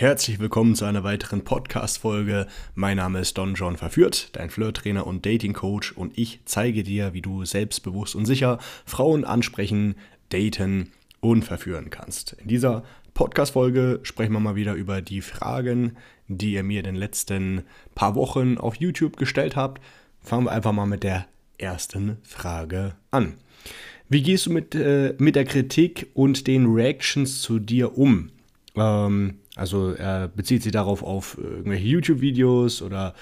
Herzlich willkommen zu einer weiteren Podcast-Folge. Mein Name ist Don John Verführt, dein Flirt-Trainer und Dating-Coach und ich zeige dir, wie du selbstbewusst und sicher Frauen ansprechen, daten und verführen kannst. In dieser Podcast-Folge sprechen wir mal wieder über die Fragen, die ihr mir in den letzten paar Wochen auf YouTube gestellt habt. Fangen wir einfach mal mit der ersten Frage an. Wie gehst du mit, äh, mit der Kritik und den Reactions zu dir um? Ähm, also er bezieht sich darauf auf irgendwelche YouTube-Videos oder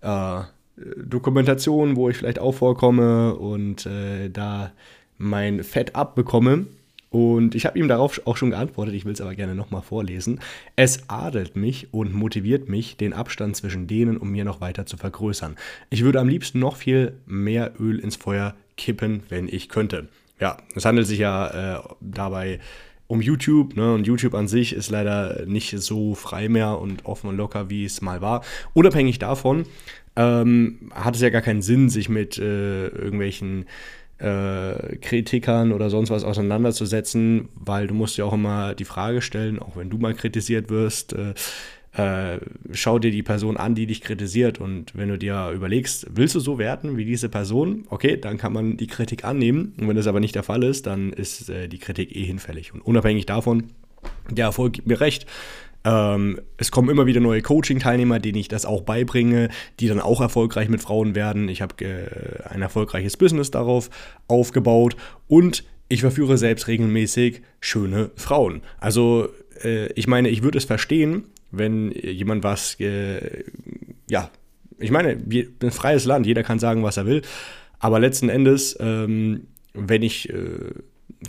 äh, Dokumentationen, wo ich vielleicht auch vorkomme und äh, da mein Fett abbekomme. Und ich habe ihm darauf auch schon geantwortet, ich will es aber gerne nochmal vorlesen. Es adelt mich und motiviert mich, den Abstand zwischen denen und mir noch weiter zu vergrößern. Ich würde am liebsten noch viel mehr Öl ins Feuer kippen, wenn ich könnte. Ja, es handelt sich ja äh, dabei um YouTube. Ne? Und YouTube an sich ist leider nicht so frei mehr und offen und locker, wie es mal war. Unabhängig davon ähm, hat es ja gar keinen Sinn, sich mit äh, irgendwelchen äh, Kritikern oder sonst was auseinanderzusetzen, weil du musst ja auch immer die Frage stellen, auch wenn du mal kritisiert wirst, äh, äh, schau dir die Person an, die dich kritisiert. Und wenn du dir überlegst, willst du so werten wie diese Person, okay, dann kann man die Kritik annehmen. Und wenn das aber nicht der Fall ist, dann ist äh, die Kritik eh hinfällig. Und unabhängig davon, der Erfolg gibt mir recht. Ähm, es kommen immer wieder neue Coaching-Teilnehmer, denen ich das auch beibringe, die dann auch erfolgreich mit Frauen werden. Ich habe äh, ein erfolgreiches Business darauf aufgebaut und ich verführe selbst regelmäßig schöne Frauen. Also äh, ich meine, ich würde es verstehen, wenn jemand was, äh, ja, ich meine, ein freies Land, jeder kann sagen, was er will, aber letzten Endes, ähm, wenn ich äh,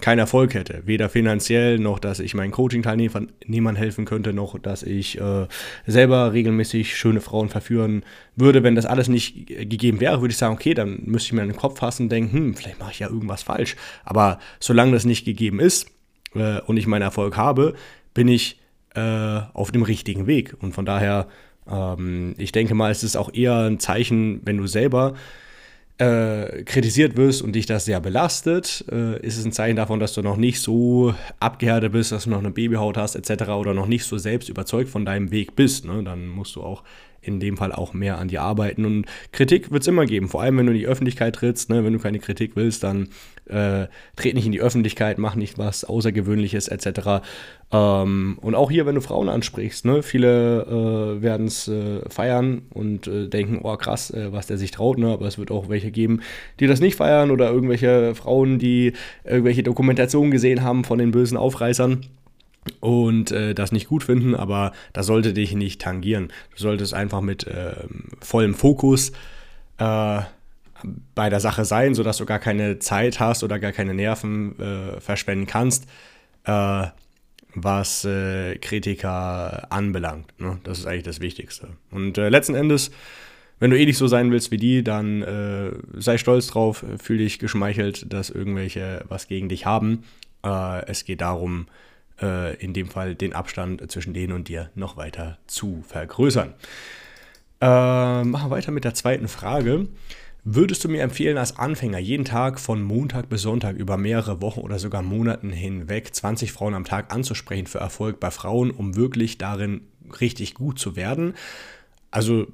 keinen Erfolg hätte, weder finanziell noch, dass ich meinen Coaching-Teilnehmern helfen könnte, noch dass ich äh, selber regelmäßig schöne Frauen verführen würde. Wenn das alles nicht gegeben wäre, würde ich sagen, okay, dann müsste ich mir in den Kopf fassen und denken, hm, vielleicht mache ich ja irgendwas falsch. Aber solange das nicht gegeben ist äh, und ich meinen Erfolg habe, bin ich äh, auf dem richtigen Weg. Und von daher, ähm, ich denke mal, es ist auch eher ein Zeichen, wenn du selber äh, kritisiert wirst und dich das sehr belastet, äh, ist es ein Zeichen davon, dass du noch nicht so abgehärtet bist, dass du noch eine Babyhaut hast etc. oder noch nicht so selbst überzeugt von deinem Weg bist. Ne? Dann musst du auch in dem Fall auch mehr an dir arbeiten. Und Kritik wird es immer geben, vor allem wenn du in die Öffentlichkeit trittst. Ne? Wenn du keine Kritik willst, dann äh, tret nicht in die Öffentlichkeit, mach nicht was Außergewöhnliches etc. Ähm, und auch hier, wenn du Frauen ansprichst, ne? viele äh, werden es äh, feiern und äh, denken, oh krass, äh, was der sich traut, ne? aber es wird auch welche geben, die das nicht feiern oder irgendwelche Frauen, die irgendwelche Dokumentationen gesehen haben von den bösen Aufreißern und äh, das nicht gut finden, aber das sollte dich nicht tangieren. Du solltest einfach mit äh, vollem Fokus äh, bei der Sache sein, sodass du gar keine Zeit hast oder gar keine Nerven äh, verschwenden kannst, äh, was äh, Kritiker anbelangt. Ne? Das ist eigentlich das Wichtigste. Und letzten Endes, wenn du eh nicht so sein willst wie die, dann sei stolz drauf, fühl dich geschmeichelt, dass irgendwelche was gegen dich haben. es geht darum, in dem Fall den Abstand zwischen denen und dir noch weiter zu vergrößern. Äh, machen wir weiter mit der zweiten Frage. Würdest du mir empfehlen, als Anfänger jeden Tag von Montag bis Sonntag über mehrere Wochen oder sogar Monaten hinweg 20 Frauen am Tag anzusprechen für Erfolg bei Frauen, um wirklich darin richtig gut zu werden? Also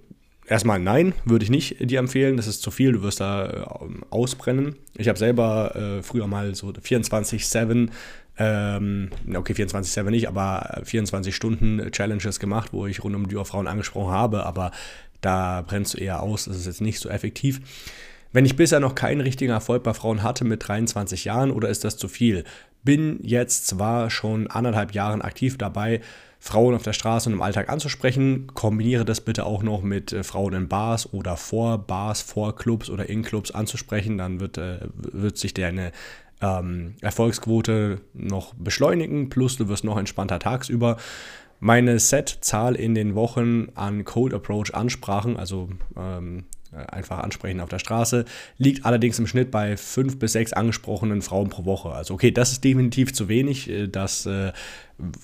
erstmal nein, würde ich nicht dir empfehlen. Das ist zu viel, du wirst da äh, ausbrennen. Ich habe selber äh, früher mal so 24-7 ähm, okay, 24-7 nicht, aber 24 Stunden Challenges gemacht, wo ich rund um die Uhr Frauen angesprochen habe, aber da brennst du eher aus, das ist jetzt nicht so effektiv. Wenn ich bisher noch keinen richtigen Erfolg bei Frauen hatte mit 23 Jahren oder ist das zu viel? Bin jetzt zwar schon anderthalb Jahren aktiv dabei, Frauen auf der Straße und im Alltag anzusprechen. Kombiniere das bitte auch noch mit äh, Frauen in Bars oder vor Bars, vor Clubs oder in Clubs anzusprechen. Dann wird, äh, wird sich deine ähm, Erfolgsquote noch beschleunigen, plus du wirst noch entspannter tagsüber. Meine Set-Zahl in den Wochen an Cold Approach Ansprachen, also ähm, einfach ansprechen auf der Straße, liegt allerdings im Schnitt bei fünf bis sechs angesprochenen Frauen pro Woche. Also okay, das ist definitiv zu wenig. Äh, das äh,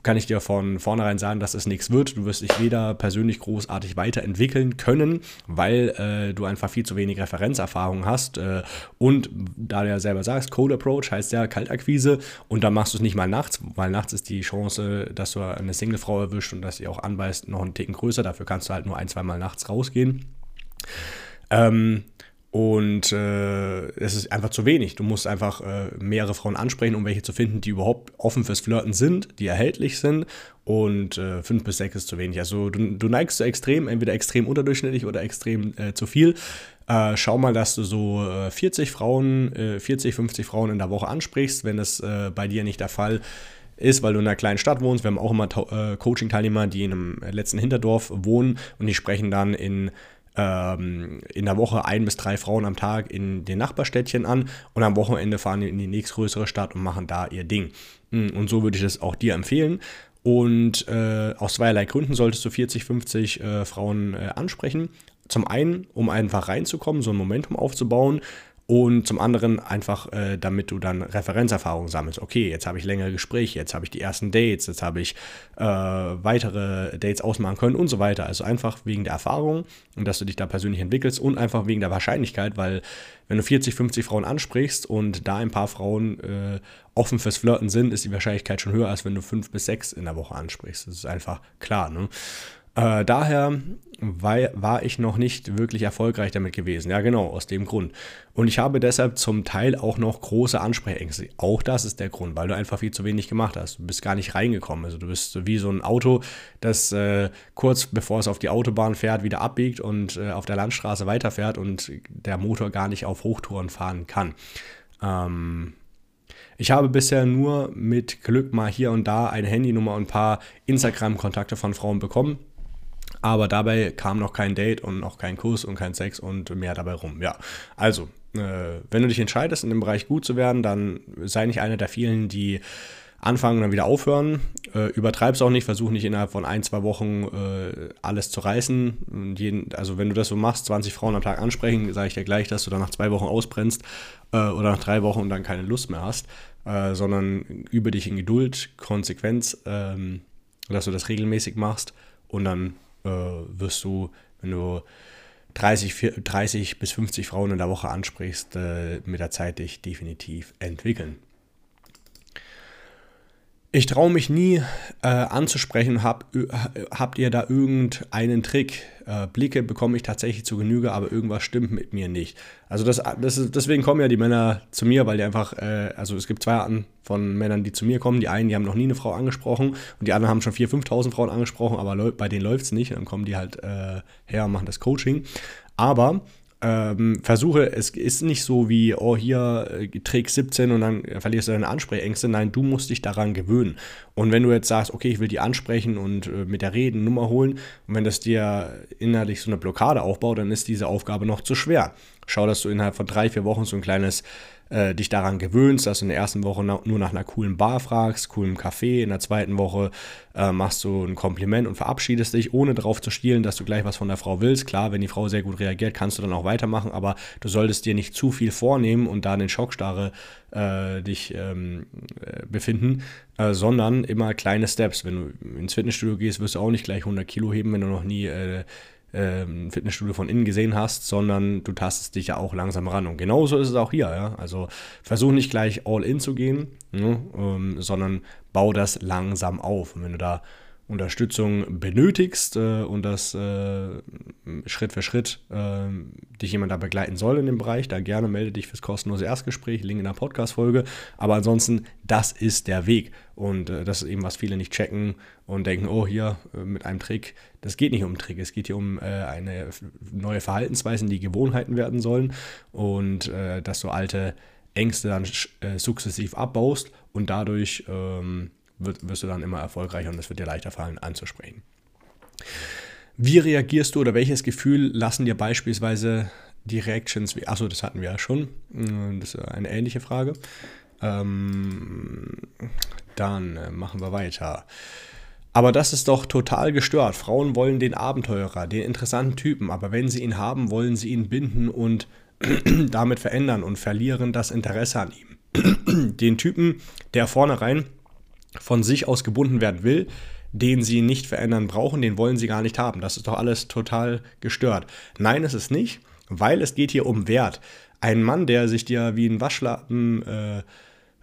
kann ich dir von vornherein sagen, dass es nichts wird. Du wirst dich weder persönlich großartig weiterentwickeln können, weil äh, du einfach viel zu wenig Referenzerfahrung hast. Äh, und da du ja selber sagst, Cold Approach heißt ja Kaltakquise und dann machst du es nicht mal nachts, weil nachts ist die Chance, dass du eine Singlefrau erwischt und dass sie auch anbeißt, noch einen Ticken größer. Dafür kannst du halt nur ein, zwei Mal nachts rausgehen. Ähm, und äh, es ist einfach zu wenig. Du musst einfach äh, mehrere Frauen ansprechen, um welche zu finden, die überhaupt offen fürs Flirten sind, die erhältlich sind. Und äh, fünf bis sechs ist zu wenig. Also du, du neigst zu extrem, entweder extrem unterdurchschnittlich oder extrem äh, zu viel. Äh, schau mal, dass du so 40 äh, Frauen, 40, 50 Frauen in der Woche ansprichst. Wenn das bei dir nicht der Fall ist, weil du in einer kleinen Stadt wohnst. Wir haben auch immer Coaching-Teilnehmer, die in einem letzten Hinterdorf wohnen und die sprechen dann in ähm, in der Woche ein bis drei Frauen am Tag in den Nachbarstädtchen an und am Wochenende fahren die in die nächstgrößere Stadt und machen da ihr Ding. Hm, und so würde ich das auch dir empfehlen. Und äh, aus zweierlei Gründen solltest du 40, 50 äh, Frauen äh, ansprechen. Zum einen, um einfach reinzukommen, so ein Momentum aufzubauen und zum anderen einfach, äh, damit du dann Referenzerfahrung sammelst. Okay, jetzt habe ich längere Gespräche, jetzt habe ich die ersten Dates, jetzt habe ich äh, weitere Dates ausmachen können und so weiter. Also einfach wegen der Erfahrung und dass du dich da persönlich entwickelst und einfach wegen der Wahrscheinlichkeit, weil wenn du 40, 50 Frauen ansprichst und da ein paar Frauen äh, offen fürs Flirten sind, ist die Wahrscheinlichkeit schon höher, als wenn du fünf bis sechs in der Woche ansprichst. Das ist einfach klar. Ne? Äh, daher war, war ich noch nicht wirklich erfolgreich damit gewesen. Ja, genau, aus dem Grund. Und ich habe deshalb zum Teil auch noch große Ansprechängste. Auch das ist der Grund, weil du einfach viel zu wenig gemacht hast. Du bist gar nicht reingekommen. Also du bist wie so ein Auto, das äh, kurz bevor es auf die Autobahn fährt, wieder abbiegt und äh, auf der Landstraße weiterfährt und der Motor gar nicht auf Hochtouren fahren kann. Ähm, ich habe bisher nur mit Glück mal hier und da eine Handynummer und ein paar Instagram-Kontakte von Frauen bekommen. Aber dabei kam noch kein Date und noch kein Kuss und kein Sex und mehr dabei rum. Ja, also, äh, wenn du dich entscheidest, in dem Bereich gut zu werden, dann sei nicht einer der vielen, die anfangen und dann wieder aufhören. Äh, übertreib's auch nicht, versuch nicht innerhalb von ein, zwei Wochen äh, alles zu reißen. Jeden, also wenn du das so machst, 20 Frauen am Tag ansprechen, sage ich dir gleich, dass du dann nach zwei Wochen ausbrennst äh, oder nach drei Wochen und dann keine Lust mehr hast, äh, sondern übe dich in Geduld, Konsequenz, ähm, dass du das regelmäßig machst und dann äh, wirst du, wenn du 30, 30 bis 50 Frauen in der Woche ansprichst, äh, mit der Zeit dich definitiv entwickeln. Ich traue mich nie äh, anzusprechen, hab, habt ihr da irgendeinen Trick? Äh, Blicke bekomme ich tatsächlich zu Genüge, aber irgendwas stimmt mit mir nicht. Also das, das ist, deswegen kommen ja die Männer zu mir, weil die einfach, äh, also es gibt zwei Arten von Männern, die zu mir kommen. Die einen, die haben noch nie eine Frau angesprochen und die anderen haben schon 4.000, 5.000 Frauen angesprochen, aber bei denen läuft es nicht. Dann kommen die halt äh, her und machen das Coaching. Aber ähm, versuche, es ist nicht so wie, oh, hier äh, Trick 17 und dann verlierst du deine Ansprechängste. Nein, du musst dich daran gewöhnen. Und wenn du jetzt sagst, okay, ich will die ansprechen und äh, mit der Reden Nummer holen, und wenn das dir innerlich so eine Blockade aufbaut, dann ist diese Aufgabe noch zu schwer. Schau, dass du innerhalb von drei, vier Wochen so ein kleines äh, dich daran gewöhnst, dass du in der ersten Woche nur nach einer coolen Bar fragst, coolem Café, in der zweiten Woche äh, machst du ein Kompliment und verabschiedest dich, ohne darauf zu stielen, dass du gleich was von der Frau willst. Klar, wenn die Frau sehr gut reagiert, kannst du dann auch weitermachen, aber du solltest dir nicht zu viel vornehmen und da in den Schockstarre äh, dich ähm, äh, befinden, äh, sondern immer kleine Steps. Wenn du ins Fitnessstudio gehst, wirst du auch nicht gleich 100 Kilo heben, wenn du noch nie äh, ähm, Fitnessstudio von innen gesehen hast, sondern du tastest dich ja auch langsam ran. Und genauso ist es auch hier. Ja? Also versuch nicht gleich all in zu gehen, ne? ähm, sondern bau das langsam auf. Und wenn du da Unterstützung benötigst äh, und das äh, Schritt für Schritt äh, dich jemand da begleiten soll in dem Bereich, da gerne melde dich fürs kostenlose Erstgespräch, Link in der Podcast-Folge. Aber ansonsten, das ist der Weg. Und äh, das ist eben, was viele nicht checken und denken, oh, hier äh, mit einem Trick. Das geht nicht um einen Trick, es geht hier um äh, eine neue Verhaltensweisen, die Gewohnheiten werden sollen und dass du alte Ängste dann sukzessiv abbaust und dadurch ähm, wirst du dann immer erfolgreicher und es wird dir leichter fallen anzusprechen. Wie reagierst du oder welches Gefühl lassen dir beispielsweise die Reactions, wie, achso, das hatten wir ja schon, äh, das ist eine ähnliche Frage. Ähm, dann äh, machen wir weiter. Aber das ist doch total gestört. Frauen wollen den Abenteurer, den interessanten Typen, aber wenn sie ihn haben, wollen sie ihn binden und damit verändern und verlieren das Interesse an ihm. den Typen, der vornherein von sich aus gebunden werden will, den sie nicht verändern brauchen, den wollen sie gar nicht haben. Das ist doch alles total gestört. Nein, es ist nicht, weil es geht hier um Wert. Ein Mann, der sich dir wie ein Waschlappen äh,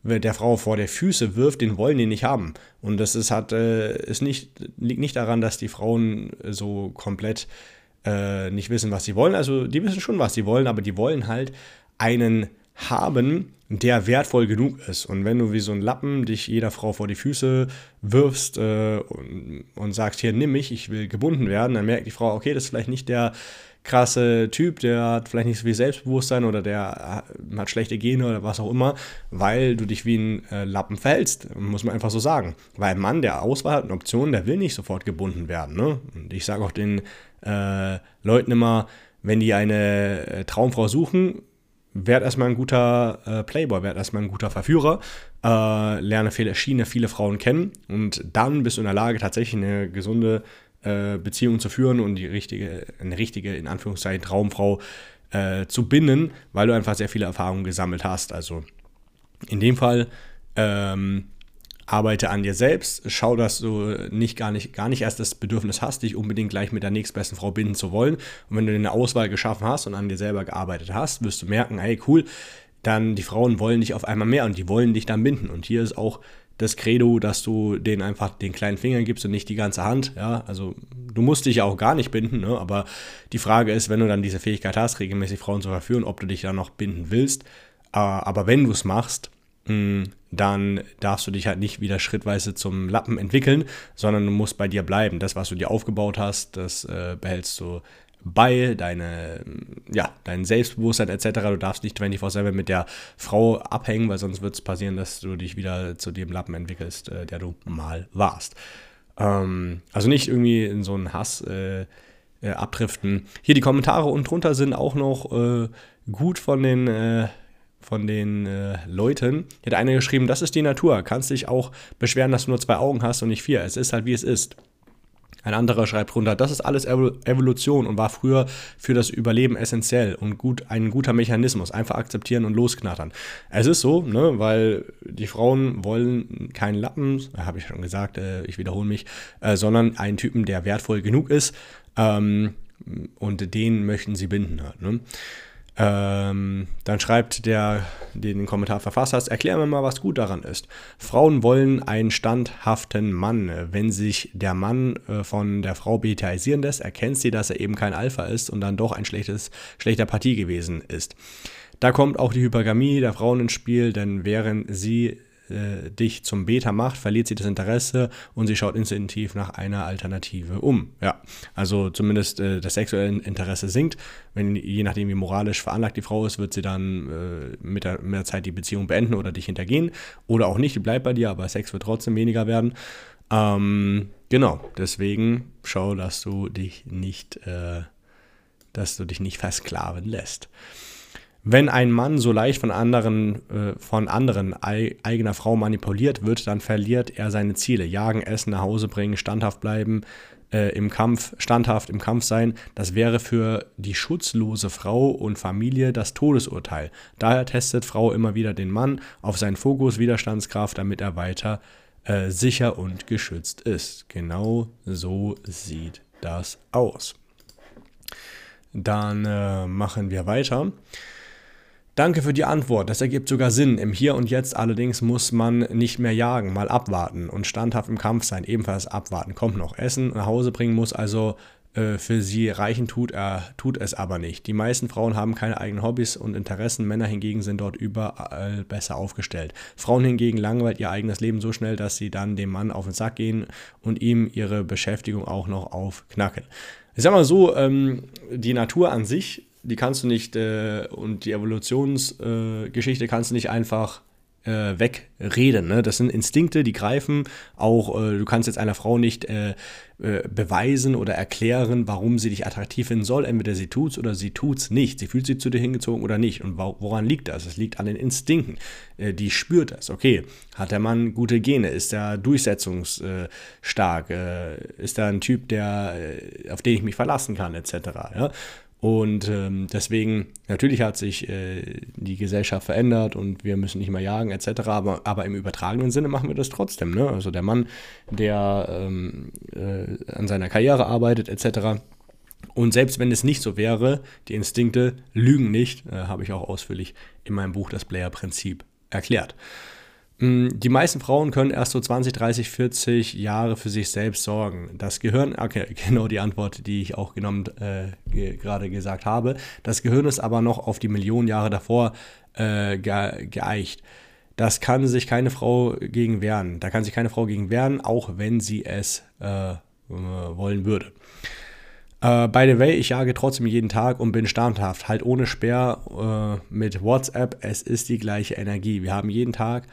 der Frau vor der Füße wirft, den wollen die nicht haben. Und das ist, hat, äh, ist nicht, liegt nicht daran, dass die Frauen so komplett äh, nicht wissen, was sie wollen. Also die wissen schon, was sie wollen, aber die wollen halt einen haben, der wertvoll genug ist. Und wenn du wie so ein Lappen dich jeder Frau vor die Füße wirfst äh, und, und sagst, hier nimm mich, ich will gebunden werden, dann merkt die Frau, okay, das ist vielleicht nicht der krasse Typ, der hat vielleicht nicht so viel Selbstbewusstsein oder der hat schlechte Gene oder was auch immer, weil du dich wie ein äh, Lappen verhältst, muss man einfach so sagen. Weil ein Mann, der Auswahl hat und Optionen, der will nicht sofort gebunden werden. Ne? Und ich sage auch den äh, Leuten immer, wenn die eine äh, Traumfrau suchen, werd erstmal ein guter äh, Playboy, werd erstmal ein guter Verführer, äh, lerne viele, Schiene, viele Frauen kennen und dann bist du in der Lage, tatsächlich eine gesunde äh, Beziehung zu führen und die richtige, eine richtige, in Anführungszeichen, Traumfrau äh, zu binden, weil du einfach sehr viele Erfahrungen gesammelt hast. Also in dem Fall ähm, arbeite an dir selbst, schau, dass du nicht gar, nicht gar nicht erst das Bedürfnis hast, dich unbedingt gleich mit der nächstbesten Frau binden zu wollen. Und wenn du eine Auswahl geschaffen hast und an dir selber gearbeitet hast, wirst du merken, hey cool, dann die Frauen wollen dich auf einmal mehr und die wollen dich dann binden. Und hier ist auch das Credo, dass du denen einfach den kleinen Finger gibst und nicht die ganze Hand. Ja, also du musst dich ja auch gar nicht binden, ne? aber die Frage ist, wenn du dann diese Fähigkeit hast, regelmäßig Frauen zu verführen, ob du dich dann noch binden willst. Äh, aber wenn du es machst, dann darfst du dich halt nicht wieder schrittweise zum Lappen entwickeln, sondern du musst bei dir bleiben. Das, was du dir aufgebaut hast, das äh, behältst du bei, deine, ja, dein Selbstbewusstsein etc. Du darfst nicht 24-7 mit der Frau abhängen, weil sonst wird es passieren, dass du dich wieder zu dem Lappen entwickelst, äh, der du mal warst. Ähm, also nicht irgendwie in so einen Hass äh, äh, abdriften. Hier die Kommentare und drunter sind auch noch äh, gut von den äh, von den äh, Leuten. Hier hat einer geschrieben, das ist die Natur. Kannst dich auch beschweren, dass du nur zwei Augen hast und nicht vier. Es ist halt, wie es ist. Ein anderer schreibt runter, das ist alles Evolution und war früher für das Überleben essentiell und gut, ein guter Mechanismus. Einfach akzeptieren und losknattern. Es ist so, ne, weil die Frauen wollen keinen Lappen, habe ich schon gesagt, äh, ich wiederhole mich, äh, sondern einen Typen, der wertvoll genug ist ähm, und den möchten sie binden. Halt, ne? Ähm, dann schreibt der, der den Kommentar verfasst hat, erklär mir mal, was gut daran ist. Frauen wollen einen standhaften Mann. Wenn sich der Mann äh, von der Frau betaisieren lässt, erkennt sie, dass er eben kein Alpha ist und dann doch ein schlechtes, schlechter Partie gewesen ist. Da kommt auch die Hypergamie der Frauen ins Spiel, denn während sie äh, dich zum Beta macht, verliert sie das Interesse und sie schaut instinktiv nach einer Alternative um. Ja, also zumindest äh, das sexuelle Interesse sinkt. Wenn, je nachdem, wie moralisch veranlagt die Frau ist, wird sie dann äh, mit, der, mit der Zeit die Beziehung beenden oder dich hintergehen. Oder auch nicht, die bleibt bei dir, aber Sex wird trotzdem weniger werden. Ähm, genau, deswegen schau, dass du dich nicht, äh, dass du dich nicht versklaven lässt. Wenn ein Mann so leicht von anderen, äh, von anderen ei eigener Frau manipuliert wird, dann verliert er seine Ziele. Jagen, essen, nach Hause bringen, standhaft bleiben, äh, im Kampf, standhaft im Kampf sein, das wäre für die schutzlose Frau und Familie das Todesurteil. Daher testet Frau immer wieder den Mann auf seinen Fokus, Widerstandskraft, damit er weiter äh, sicher und geschützt ist. Genau so sieht das aus. Dann äh, machen wir weiter. Danke für die Antwort, das ergibt sogar Sinn. Im Hier und Jetzt allerdings muss man nicht mehr jagen, mal abwarten und standhaft im Kampf sein, ebenfalls abwarten. Kommt noch. Essen nach Hause bringen muss also äh, für sie reichen, tut er tut es aber nicht. Die meisten Frauen haben keine eigenen Hobbys und Interessen, Männer hingegen sind dort überall besser aufgestellt. Frauen hingegen langweilt ihr eigenes Leben so schnell, dass sie dann dem Mann auf den Sack gehen und ihm ihre Beschäftigung auch noch aufknacken. Ich sag mal so, ähm, die Natur an sich die kannst du nicht, äh, und die Evolutionsgeschichte äh, kannst du nicht einfach äh, wegreden. Ne? Das sind Instinkte, die greifen. Auch äh, du kannst jetzt einer Frau nicht äh, äh beweisen oder erklären, warum sie dich attraktiv finden soll. Entweder sie tut's oder sie tut's nicht. Sie fühlt sich zu dir hingezogen oder nicht. Und woran liegt das? Es liegt an den Instinkten. Äh, die spürt das. Okay, hat der Mann gute Gene? Ist er durchsetzungsstark? Äh, ist er ein Typ, der, auf den ich mich verlassen kann, etc. Ja? Und ähm, deswegen, natürlich hat sich äh, die Gesellschaft verändert und wir müssen nicht mehr jagen etc., aber, aber im übertragenen Sinne machen wir das trotzdem. Ne? Also der Mann, der ähm, äh, an seiner Karriere arbeitet etc. Und selbst wenn es nicht so wäre, die Instinkte lügen nicht, äh, habe ich auch ausführlich in meinem Buch Das Player-Prinzip erklärt. Mm, die meisten Frauen können erst so 20, 30, 40 Jahre für sich selbst sorgen. Das Gehirn, okay, genau die Antwort, die ich auch genommen äh, ge gerade gesagt habe. Das Gehirn ist aber noch auf die Millionen Jahre davor äh, ge geeicht. Das kann sich keine Frau gegen wehren. Da kann sich keine Frau gegen wehren, auch wenn sie es äh, wollen würde. Uh, by the way, ich jage trotzdem jeden Tag und bin standhaft, halt ohne Speer uh, mit WhatsApp. Es ist die gleiche Energie. Wir haben jeden Tag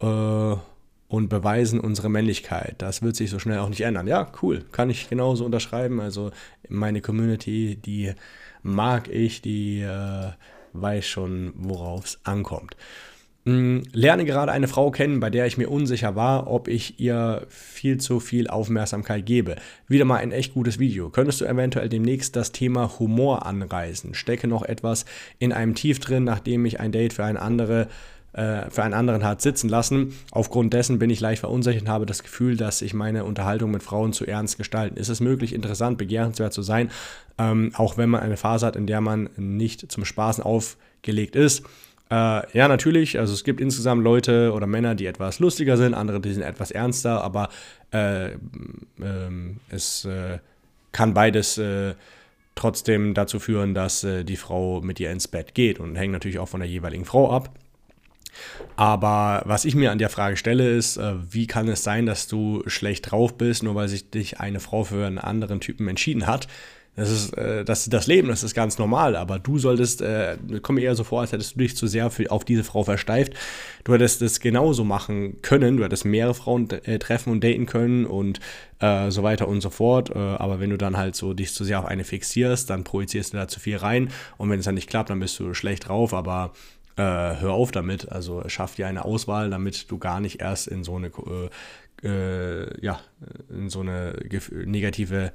äh, und beweisen unsere Männlichkeit. Das wird sich so schnell auch nicht ändern. Ja, cool, kann ich genauso unterschreiben. Also meine Community, die mag ich, die äh, weiß schon, worauf es ankommt. Hm, lerne gerade eine Frau kennen, bei der ich mir unsicher war, ob ich ihr viel zu viel Aufmerksamkeit gebe. Wieder mal ein echt gutes Video. Könntest du eventuell demnächst das Thema Humor anreißen? Stecke noch etwas in einem Tief drin, nachdem ich ein Date für eine andere äh, für einen anderen hat sitzen lassen. Aufgrund dessen bin ich leicht verunsichert und habe das Gefühl, dass ich meine Unterhaltung mit Frauen zu ernst gestalten. Ist es möglich, interessant, begehrenswert zu sein, ähm, auch wenn man eine Phase hat, in der man nicht zum Spaßen aufgelegt ist? Äh, ja, natürlich. Also es gibt insgesamt Leute oder Männer, die etwas lustiger sind, andere, die sind etwas ernster, aber äh, äh, es äh, kann beides äh, trotzdem dazu führen, dass äh, die Frau mit ihr ins Bett geht und hängt natürlich auch von der jeweiligen Frau ab. Aber was ich mir an der Frage stelle, ist, äh, wie kann es sein, dass du schlecht drauf bist, nur weil sich dich eine Frau für einen anderen Typen entschieden hat? Das ist äh, das, das Leben, das ist ganz normal, aber du solltest, äh, komme eher so vor, als hättest du dich zu sehr für, auf diese Frau versteift. Du hättest es genauso machen können, du hättest mehrere Frauen äh, treffen und daten können und äh, so weiter und so fort. Äh, aber wenn du dann halt so dich zu sehr auf eine fixierst, dann projizierst du da zu viel rein und wenn es dann nicht klappt, dann bist du schlecht drauf, aber äh, hör auf damit. Also schaff dir eine Auswahl, damit du gar nicht erst in so eine, äh, äh ja, in so eine negative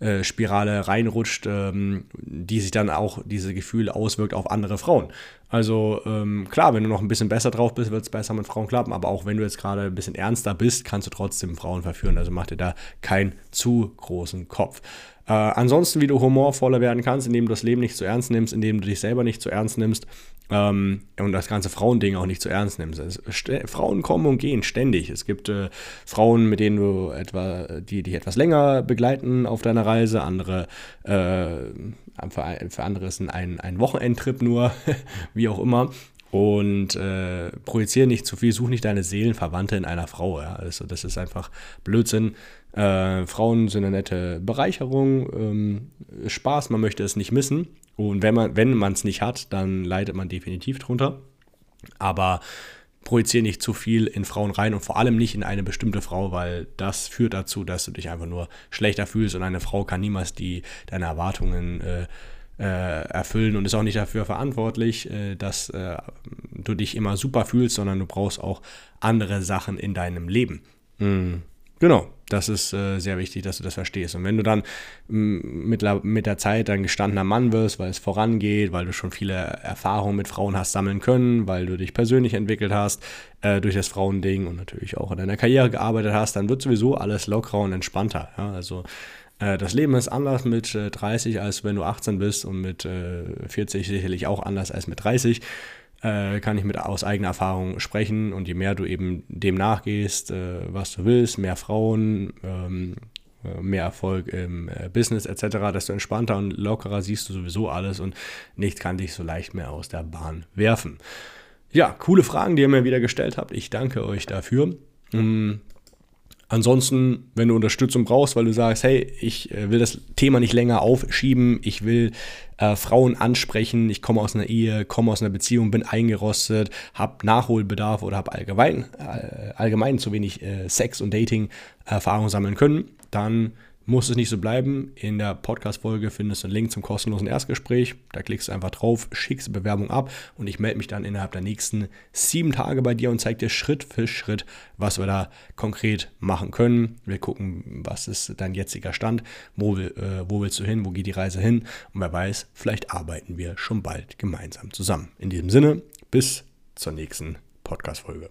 äh, Spirale reinrutscht, ähm, die sich dann auch diese Gefühle auswirkt auf andere Frauen. Also ähm, klar, wenn du noch ein bisschen besser drauf bist, wird es besser mit Frauen klappen, aber auch wenn du jetzt gerade ein bisschen ernster bist, kannst du trotzdem Frauen verführen. Also mach dir da keinen zu großen Kopf. Äh, ansonsten, wie du humorvoller werden kannst, indem du das Leben nicht zu ernst nimmst, indem du dich selber nicht zu ernst nimmst ähm, und das ganze Frauending auch nicht zu ernst nimmst. Also, Frauen kommen und gehen ständig. Es gibt äh, Frauen, mit denen du etwa, die dich etwas länger begleiten auf deiner Reise, andere äh, für, für andere ist ein, ein Wochenendtrip nur, wie auch immer. Und äh, projiziere nicht zu viel, such nicht deine Seelenverwandte in einer Frau. Ja? Also das ist einfach Blödsinn. Äh, Frauen sind eine nette Bereicherung, ähm, Spaß, man möchte es nicht missen. Und wenn man wenn es nicht hat, dann leidet man definitiv drunter. Aber projiziere nicht zu viel in Frauen rein und vor allem nicht in eine bestimmte Frau, weil das führt dazu, dass du dich einfach nur schlechter fühlst und eine Frau kann niemals die deine Erwartungen äh, äh, erfüllen und ist auch nicht dafür verantwortlich, äh, dass äh, du dich immer super fühlst, sondern du brauchst auch andere Sachen in deinem Leben. Mhm. Genau, das ist äh, sehr wichtig, dass du das verstehst. Und wenn du dann mit, mit der Zeit ein gestandener Mann wirst, weil es vorangeht, weil du schon viele Erfahrungen mit Frauen hast sammeln können, weil du dich persönlich entwickelt hast äh, durch das Frauending und natürlich auch in deiner Karriere gearbeitet hast, dann wird sowieso alles lockerer und entspannter. Ja? Also äh, das Leben ist anders mit 30, äh, als wenn du 18 bist und mit 40 äh, sicherlich auch anders als mit 30 kann ich mit aus eigener Erfahrung sprechen. Und je mehr du eben dem nachgehst, was du willst, mehr Frauen, ähm, mehr Erfolg im Business etc., desto entspannter und lockerer siehst du sowieso alles und nichts kann dich so leicht mehr aus der Bahn werfen. Ja, coole Fragen, die ihr mir wieder gestellt habt. Ich danke euch dafür. Mm, Ansonsten, wenn du Unterstützung brauchst, weil du sagst, hey, ich äh, will das Thema nicht länger aufschieben, ich will äh, Frauen ansprechen, ich komme aus einer Ehe, komme aus einer Beziehung, bin eingerostet, habe Nachholbedarf oder habe allgemein, äh, allgemein zu wenig äh, Sex- und Dating-Erfahrung sammeln können, dann muss es nicht so bleiben. In der Podcast-Folge findest du einen Link zum kostenlosen Erstgespräch. Da klickst du einfach drauf, schickst die Bewerbung ab und ich melde mich dann innerhalb der nächsten sieben Tage bei dir und zeige dir Schritt für Schritt, was wir da konkret machen können. Wir gucken, was ist dein jetziger Stand, wo, äh, wo willst du hin, wo geht die Reise hin und wer weiß, vielleicht arbeiten wir schon bald gemeinsam zusammen. In diesem Sinne, bis zur nächsten Podcast-Folge.